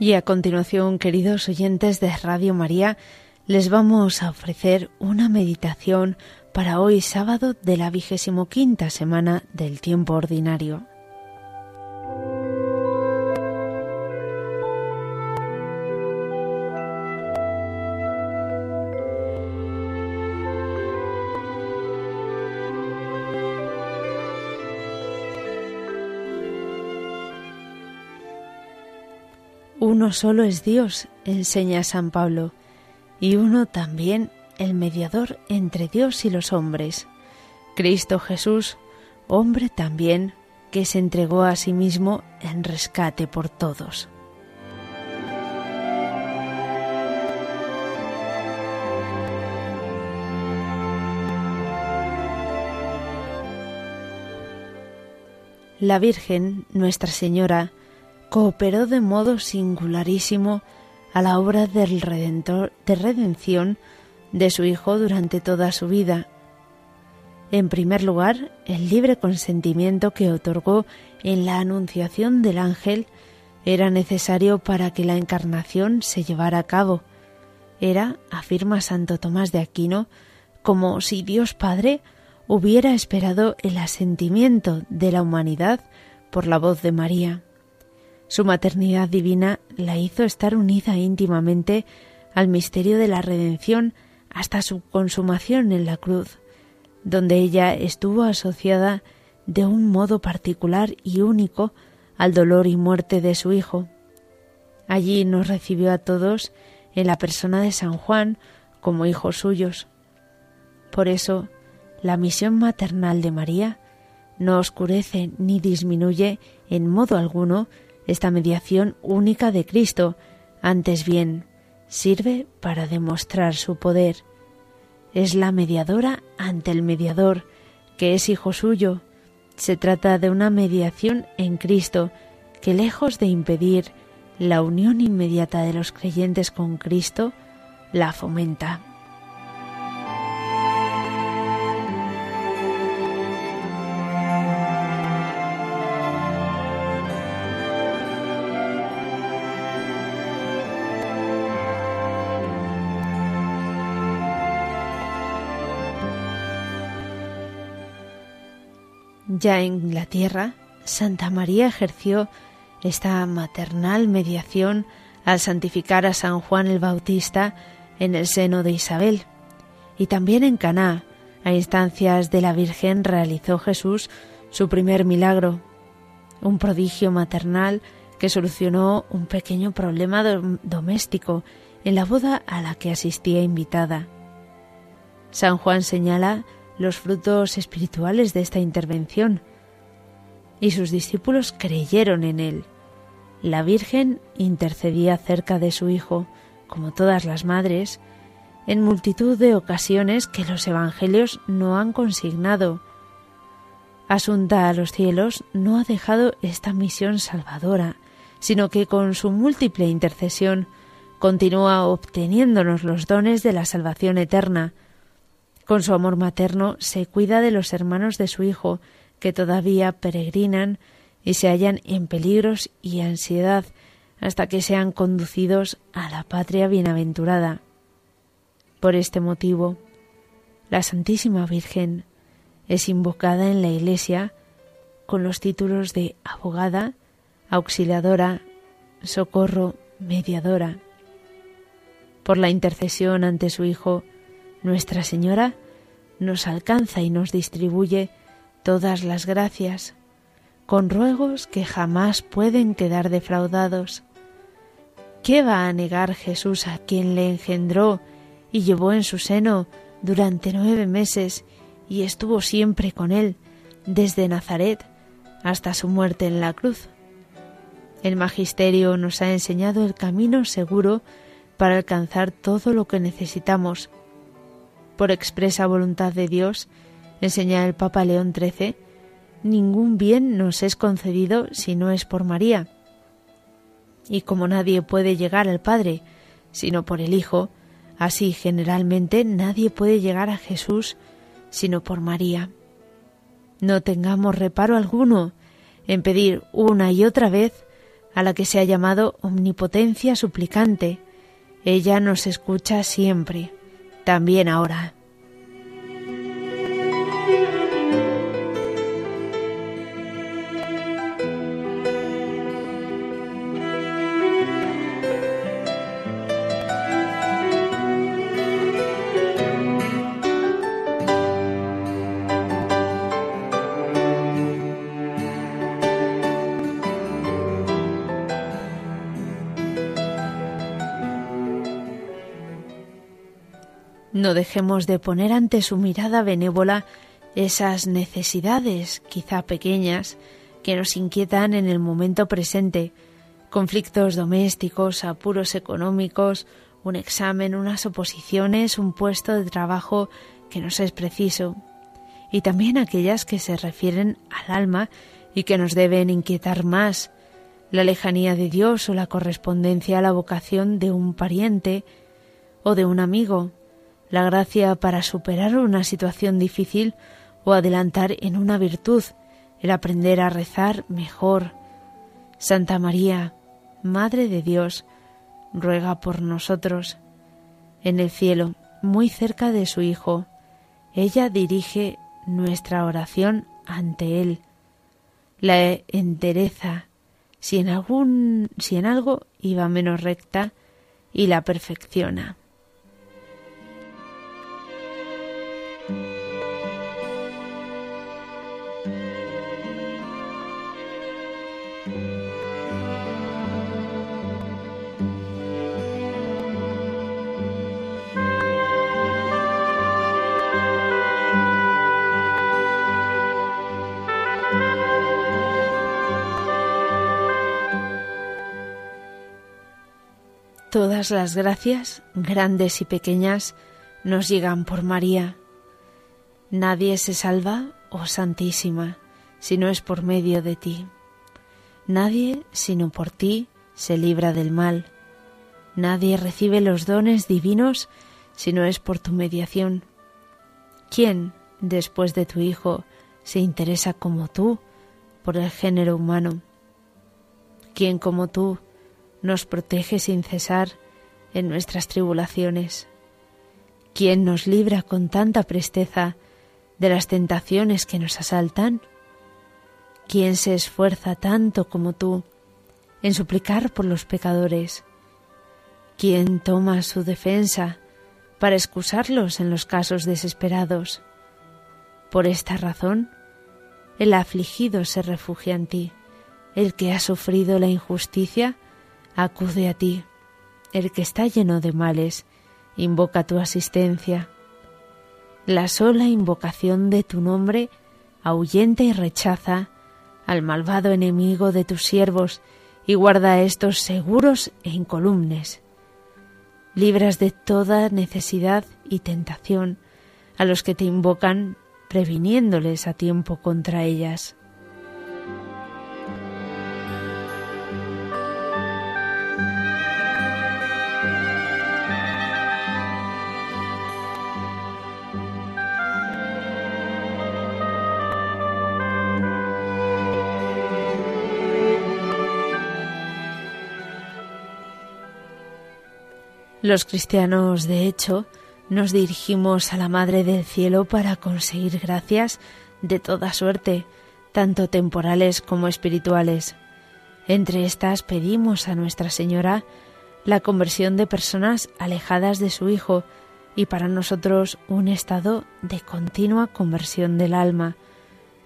Y a continuación, queridos oyentes de Radio María, les vamos a ofrecer una meditación para hoy sábado de la vigésimo quinta semana del tiempo ordinario. Uno solo es Dios, enseña San Pablo, y uno también el mediador entre Dios y los hombres, Cristo Jesús, hombre también, que se entregó a sí mismo en rescate por todos. La Virgen, Nuestra Señora, cooperó de modo singularísimo a la obra del Redentor, de redención de su Hijo durante toda su vida. En primer lugar, el libre consentimiento que otorgó en la anunciación del ángel era necesario para que la encarnación se llevara a cabo. Era, afirma Santo Tomás de Aquino, como si Dios Padre hubiera esperado el asentimiento de la humanidad por la voz de María. Su maternidad divina la hizo estar unida íntimamente al misterio de la redención hasta su consumación en la cruz, donde ella estuvo asociada de un modo particular y único al dolor y muerte de su Hijo. Allí nos recibió a todos en la persona de San Juan como hijos suyos. Por eso, la misión maternal de María no oscurece ni disminuye en modo alguno esta mediación única de Cristo, antes bien, sirve para demostrar su poder. Es la mediadora ante el mediador, que es hijo suyo. Se trata de una mediación en Cristo, que lejos de impedir la unión inmediata de los creyentes con Cristo, la fomenta. Ya en la tierra, Santa María ejerció esta maternal mediación al santificar a San Juan el Bautista en el seno de Isabel. Y también en Caná, a instancias de la Virgen, realizó Jesús su primer milagro, un prodigio maternal que solucionó un pequeño problema doméstico en la boda a la que asistía invitada. San Juan señala los frutos espirituales de esta intervención, y sus discípulos creyeron en él. La Virgen intercedía cerca de su Hijo, como todas las madres, en multitud de ocasiones que los Evangelios no han consignado. Asunta a los cielos no ha dejado esta misión salvadora, sino que con su múltiple intercesión continúa obteniéndonos los dones de la salvación eterna, con su amor materno se cuida de los hermanos de su Hijo, que todavía peregrinan y se hallan en peligros y ansiedad hasta que sean conducidos a la patria bienaventurada. Por este motivo, la Santísima Virgen es invocada en la Iglesia con los títulos de abogada, auxiliadora, socorro, mediadora. Por la intercesión ante su Hijo, nuestra Señora nos alcanza y nos distribuye todas las gracias, con ruegos que jamás pueden quedar defraudados. ¿Qué va a negar Jesús a quien le engendró y llevó en su seno durante nueve meses y estuvo siempre con él, desde Nazaret hasta su muerte en la cruz? El Magisterio nos ha enseñado el camino seguro para alcanzar todo lo que necesitamos por expresa voluntad de Dios, enseña el Papa León XIII, ningún bien nos es concedido si no es por María. Y como nadie puede llegar al Padre sino por el Hijo, así generalmente nadie puede llegar a Jesús sino por María. No tengamos reparo alguno en pedir una y otra vez a la que se ha llamado omnipotencia suplicante. Ella nos escucha siempre, también ahora. No dejemos de poner ante su mirada benévola esas necesidades, quizá pequeñas, que nos inquietan en el momento presente, conflictos domésticos, apuros económicos, un examen, unas oposiciones, un puesto de trabajo que nos es preciso, y también aquellas que se refieren al alma y que nos deben inquietar más, la lejanía de Dios o la correspondencia a la vocación de un pariente o de un amigo, la gracia para superar una situación difícil o adelantar en una virtud, el aprender a rezar mejor. Santa María, Madre de Dios, ruega por nosotros. En el cielo, muy cerca de su Hijo, ella dirige nuestra oración ante Él, la entereza, si en algún, si en algo iba menos recta, y la perfecciona. Todas las gracias, grandes y pequeñas, nos llegan por María. Nadie se salva, oh Santísima, si no es por medio de ti. Nadie, sino por ti, se libra del mal. Nadie recibe los dones divinos si no es por tu mediación. ¿Quién, después de tu Hijo, se interesa como tú por el género humano? ¿Quién como tú nos protege sin cesar en nuestras tribulaciones. ¿Quién nos libra con tanta presteza de las tentaciones que nos asaltan? ¿Quién se esfuerza tanto como tú en suplicar por los pecadores? ¿Quién toma su defensa para excusarlos en los casos desesperados? Por esta razón, el afligido se refugia en ti, el que ha sufrido la injusticia acude a ti. El que está lleno de males, invoca tu asistencia. La sola invocación de tu nombre ahuyenta y rechaza al malvado enemigo de tus siervos y guarda a estos seguros e incolumnes. Libras de toda necesidad y tentación a los que te invocan, previniéndoles a tiempo contra ellas. Los cristianos, de hecho, nos dirigimos a la Madre del Cielo para conseguir gracias de toda suerte, tanto temporales como espirituales. Entre estas pedimos a Nuestra Señora la conversión de personas alejadas de su Hijo y para nosotros un estado de continua conversión del alma,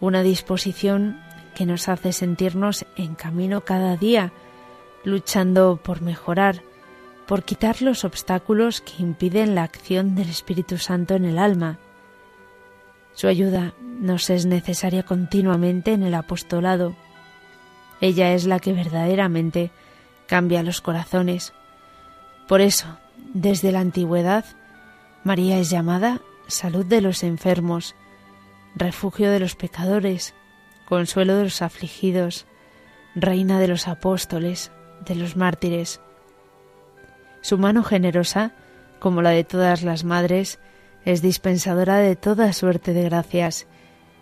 una disposición que nos hace sentirnos en camino cada día, luchando por mejorar, por quitar los obstáculos que impiden la acción del Espíritu Santo en el alma. Su ayuda nos es necesaria continuamente en el apostolado. Ella es la que verdaderamente cambia los corazones. Por eso, desde la antigüedad, María es llamada salud de los enfermos, refugio de los pecadores, consuelo de los afligidos, reina de los apóstoles, de los mártires. Su mano generosa, como la de todas las madres, es dispensadora de toda suerte de gracias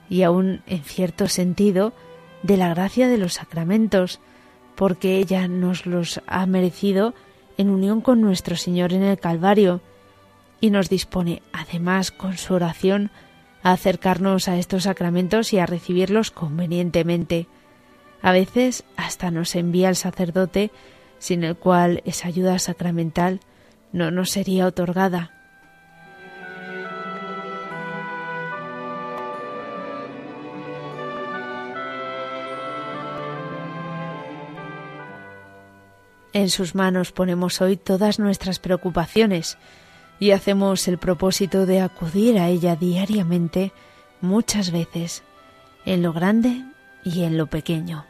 y aun en cierto sentido de la gracia de los sacramentos, porque ella nos los ha merecido en unión con nuestro Señor en el Calvario, y nos dispone, además, con su oración, a acercarnos a estos sacramentos y a recibirlos convenientemente. A veces hasta nos envía el sacerdote, sin el cual esa ayuda sacramental no nos sería otorgada. En sus manos ponemos hoy todas nuestras preocupaciones y hacemos el propósito de acudir a ella diariamente muchas veces, en lo grande y en lo pequeño.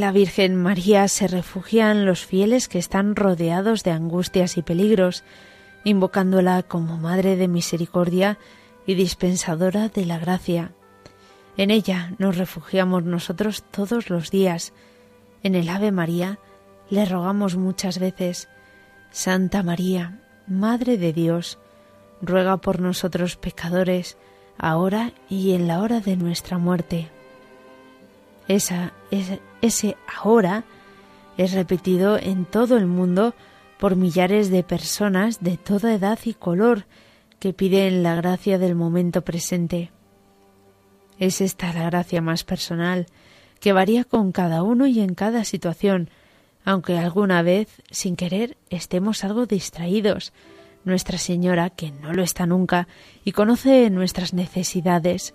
En la Virgen María se refugian los fieles que están rodeados de angustias y peligros, invocándola como Madre de Misericordia y dispensadora de la gracia. En ella nos refugiamos nosotros todos los días. En el Ave María le rogamos muchas veces, Santa María, Madre de Dios, ruega por nosotros pecadores, ahora y en la hora de nuestra muerte. Esa, es, ese ahora es repetido en todo el mundo por millares de personas de toda edad y color que piden la gracia del momento presente. Es esta la gracia más personal, que varía con cada uno y en cada situación, aunque alguna vez, sin querer, estemos algo distraídos. Nuestra Señora, que no lo está nunca, y conoce nuestras necesidades,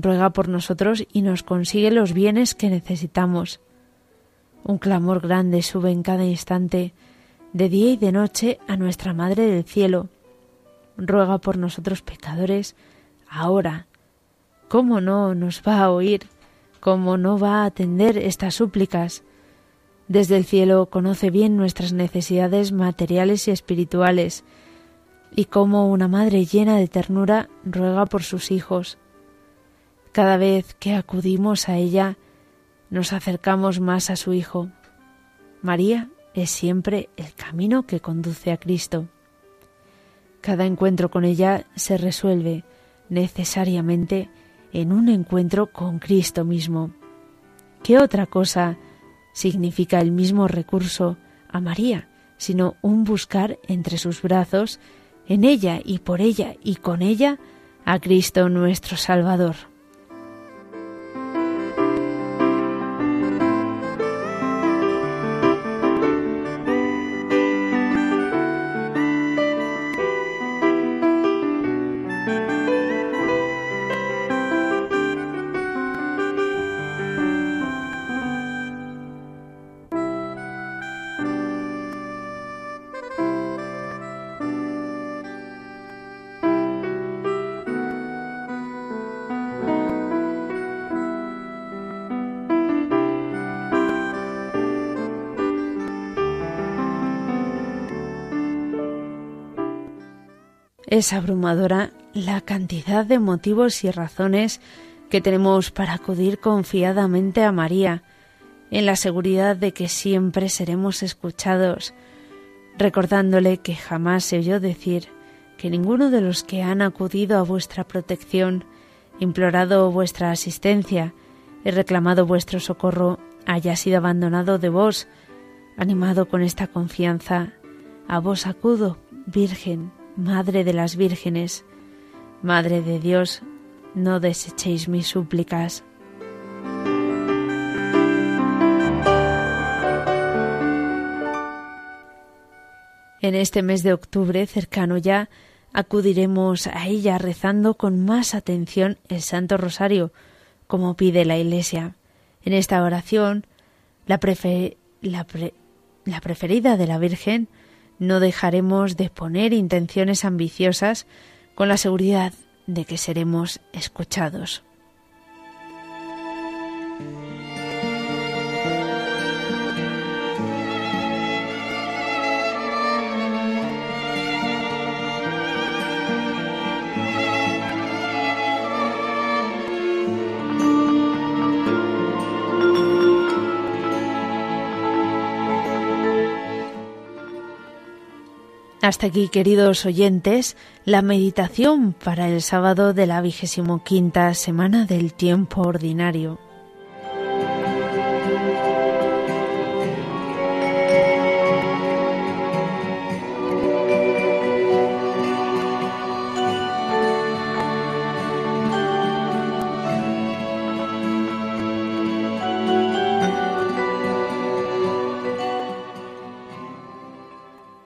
ruega por nosotros y nos consigue los bienes que necesitamos. Un clamor grande sube en cada instante, de día y de noche, a nuestra Madre del Cielo. Ruega por nosotros pecadores, ahora. ¿Cómo no nos va a oír? ¿Cómo no va a atender estas súplicas? Desde el cielo conoce bien nuestras necesidades materiales y espirituales, y como una madre llena de ternura ruega por sus hijos. Cada vez que acudimos a ella, nos acercamos más a su Hijo. María es siempre el camino que conduce a Cristo. Cada encuentro con ella se resuelve necesariamente en un encuentro con Cristo mismo. ¿Qué otra cosa significa el mismo recurso a María, sino un buscar entre sus brazos, en ella y por ella y con ella, a Cristo nuestro Salvador? Es abrumadora la cantidad de motivos y razones que tenemos para acudir confiadamente a María, en la seguridad de que siempre seremos escuchados, recordándole que jamás se oyó decir que ninguno de los que han acudido a vuestra protección, implorado vuestra asistencia y reclamado vuestro socorro haya sido abandonado de vos. Animado con esta confianza, a vos acudo, Virgen, Madre de las Vírgenes, Madre de Dios, no desechéis mis súplicas. En este mes de octubre cercano ya, acudiremos a ella rezando con más atención el Santo Rosario, como pide la Iglesia. En esta oración, la, la preferida de la Virgen, no dejaremos de poner intenciones ambiciosas con la seguridad de que seremos escuchados. Hasta aquí, queridos oyentes, la meditación para el sábado de la vigésimo quinta semana del tiempo ordinario.